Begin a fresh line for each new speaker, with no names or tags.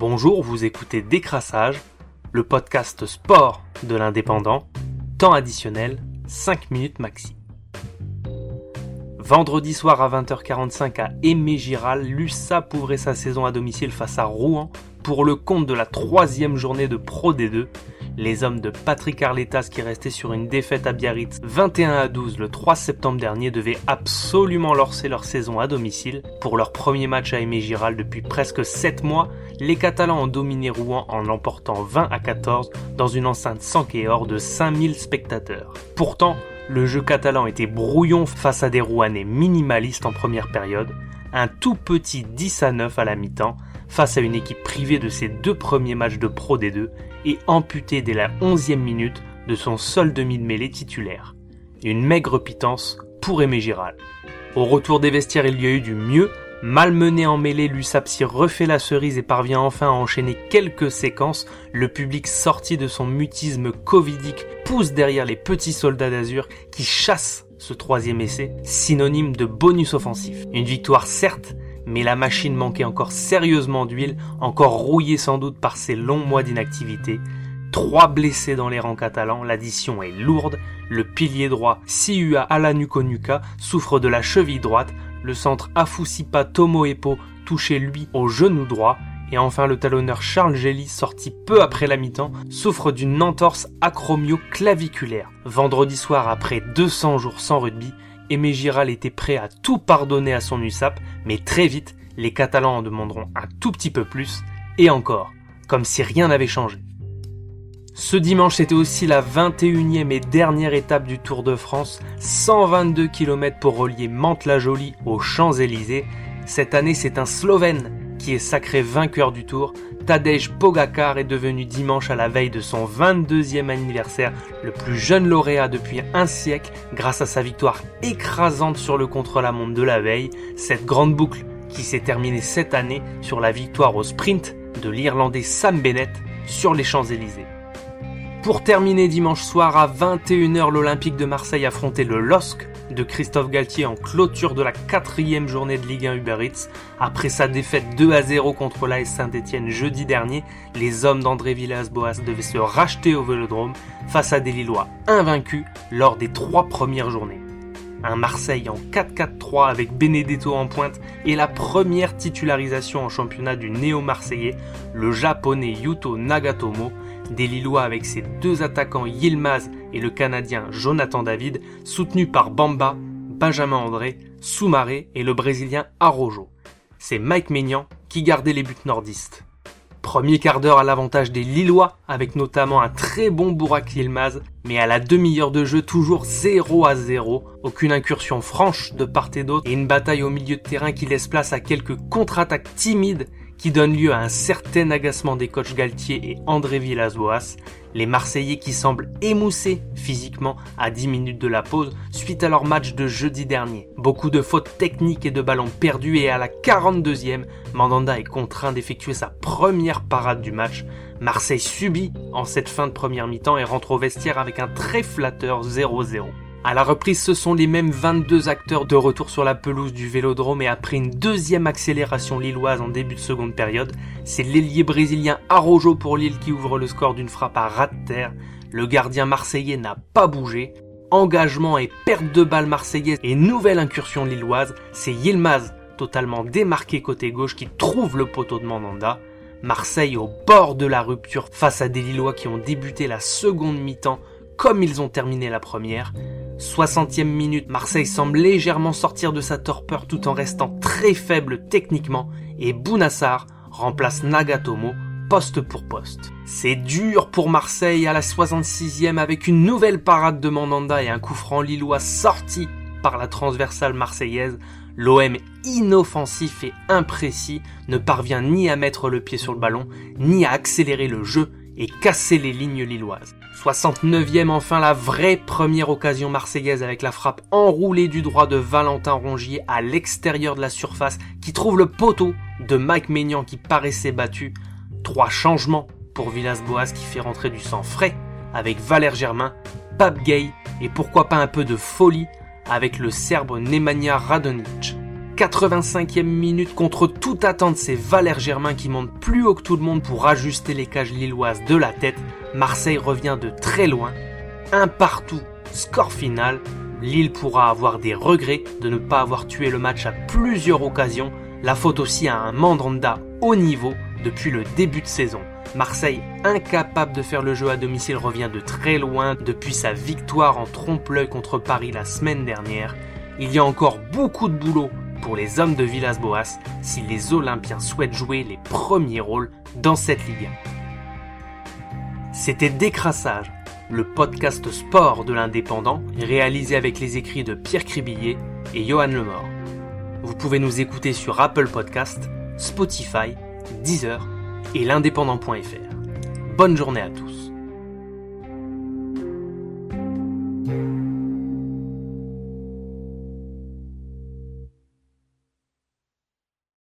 Bonjour, vous écoutez Décrassage, le podcast sport de l'indépendant, temps additionnel, 5 minutes maxi. Vendredi soir à 20h45 à Aimé Giral, l'USAP ouvrait sa saison à domicile face à Rouen pour le compte de la troisième journée de Pro D2 les hommes de Patrick Arletas qui restaient sur une défaite à Biarritz 21 à 12 le 3 septembre dernier devaient absolument lancer leur saison à domicile. Pour leur premier match à Aimé Giral depuis presque 7 mois, les Catalans ont dominé Rouen en l'emportant 20 à 14 dans une enceinte sans hors de 5000 spectateurs. Pourtant, le jeu catalan était brouillon face à des Rouennais minimalistes en première période, un tout petit 10 à 9 à la mi-temps, face à une équipe privée de ses deux premiers matchs de Pro D2 et amputée dès la 11e minute de son seul demi de mêlée titulaire. Une maigre pitance pour Aimé Giral. Au retour des vestiaires, il y a eu du mieux. Malmené en mêlée, Lusapsi refait la cerise et parvient enfin à enchaîner quelques séquences. Le public sorti de son mutisme covidique pousse derrière les petits soldats d'Azur qui chassent ce troisième essai, synonyme de bonus offensif. Une victoire certes, mais la machine manquait encore sérieusement d'huile, encore rouillée sans doute par ses longs mois d'inactivité. Trois blessés dans les rangs catalans, l'addition est lourde, le pilier droit Siua Alanukonuka souffre de la cheville droite, le centre Afusipa Tomoepo touché lui au genou droit, et enfin le talonneur Charles Gelly, sorti peu après la mi-temps, souffre d'une entorse acromio-claviculaire. Vendredi soir, après 200 jours sans rugby, Aimé Giral était prêt à tout pardonner à son USAP, mais très vite, les Catalans en demanderont un tout petit peu plus, et encore, comme si rien n'avait changé. Ce dimanche, c'était aussi la 21e et dernière étape du Tour de France, 122 km pour relier Mantes-la-Jolie aux Champs-Élysées. Cette année, c'est un Slovène qui est sacré vainqueur du Tour, Tadej Pogacar est devenu dimanche à la veille de son 22e anniversaire le plus jeune lauréat depuis un siècle grâce à sa victoire écrasante sur le contre-la-montre de la veille, cette grande boucle qui s'est terminée cette année sur la victoire au sprint de l'Irlandais Sam Bennett sur les Champs-Élysées. Pour terminer dimanche soir à 21h, l'Olympique de Marseille affrontait le LOSC de Christophe Galtier en clôture de la quatrième journée de Ligue 1 Uber Eats. Après sa défaite 2 à 0 contre l'AS Saint-Etienne jeudi dernier, les hommes d'André Villas-Boas devaient se racheter au Vélodrome face à des Lillois invaincus lors des trois premières journées. Un Marseille en 4-4-3 avec Benedetto en pointe et la première titularisation en championnat du néo-marseillais, le japonais Yuto Nagatomo, des Lillois avec ses deux attaquants Yilmaz et le Canadien Jonathan David, soutenus par Bamba, Benjamin André, Soumaré et le Brésilien Arojo. C'est Mike Maignan qui gardait les buts nordistes. Premier quart d'heure à l'avantage des Lillois, avec notamment un très bon Bourak Yilmaz, mais à la demi-heure de jeu toujours 0 à 0, aucune incursion franche de part et d'autre, et une bataille au milieu de terrain qui laisse place à quelques contre-attaques timides qui donne lieu à un certain agacement des coachs Galtier et André Villas-Boas, les Marseillais qui semblent émoussés physiquement à 10 minutes de la pause suite à leur match de jeudi dernier. Beaucoup de fautes techniques et de ballons perdus et à la 42e, Mandanda est contraint d'effectuer sa première parade du match. Marseille subit en cette fin de première mi-temps et rentre au vestiaire avec un très flatteur 0-0. À la reprise, ce sont les mêmes 22 acteurs de retour sur la pelouse du Vélodrome et après une deuxième accélération lilloise en début de seconde période, c'est l'ailier brésilien Arojo pour Lille qui ouvre le score d'une frappe à ras de terre. Le gardien marseillais n'a pas bougé. Engagement et perte de balle marseillaise et nouvelle incursion lilloise, c'est Yilmaz totalement démarqué côté gauche qui trouve le poteau de Mandanda. Marseille au bord de la rupture face à des Lillois qui ont débuté la seconde mi-temps comme ils ont terminé la première. 60e minute, Marseille semble légèrement sortir de sa torpeur tout en restant très faible techniquement et Bounassar remplace Nagatomo poste pour poste. C'est dur pour Marseille à la 66e avec une nouvelle parade de Mandanda et un coup franc lillois sorti par la transversale marseillaise. L'OM inoffensif et imprécis ne parvient ni à mettre le pied sur le ballon, ni à accélérer le jeu et casser les lignes lilloises. 69e enfin la vraie première occasion marseillaise avec la frappe enroulée du droit de Valentin Rongier à l'extérieur de la surface qui trouve le poteau de Mike Maignan qui paraissait battu. Trois changements pour Villas-Boas qui fait rentrer du sang frais avec Valère Germain, Pape Gay et pourquoi pas un peu de folie avec le Serbe Nemanja Radonic. 85e minute, contre toute attente, c'est Valère Germain qui monte plus haut que tout le monde pour ajuster les cages lilloises de la tête. Marseille revient de très loin. Un partout, score final. Lille pourra avoir des regrets de ne pas avoir tué le match à plusieurs occasions. La faute aussi à un Mandanda haut niveau depuis le début de saison. Marseille, incapable de faire le jeu à domicile, revient de très loin depuis sa victoire en trompe-l'œil contre Paris la semaine dernière. Il y a encore beaucoup de boulot pour les hommes de Villas-Boas si les Olympiens souhaitent jouer les premiers rôles dans cette Ligue. C'était Décrassage, le podcast sport de l'Indépendant, réalisé avec les écrits de Pierre Cribillet et Johan Lemort. Vous pouvez nous écouter sur Apple Podcast, Spotify, Deezer et l'indépendant.fr. Bonne journée à tous.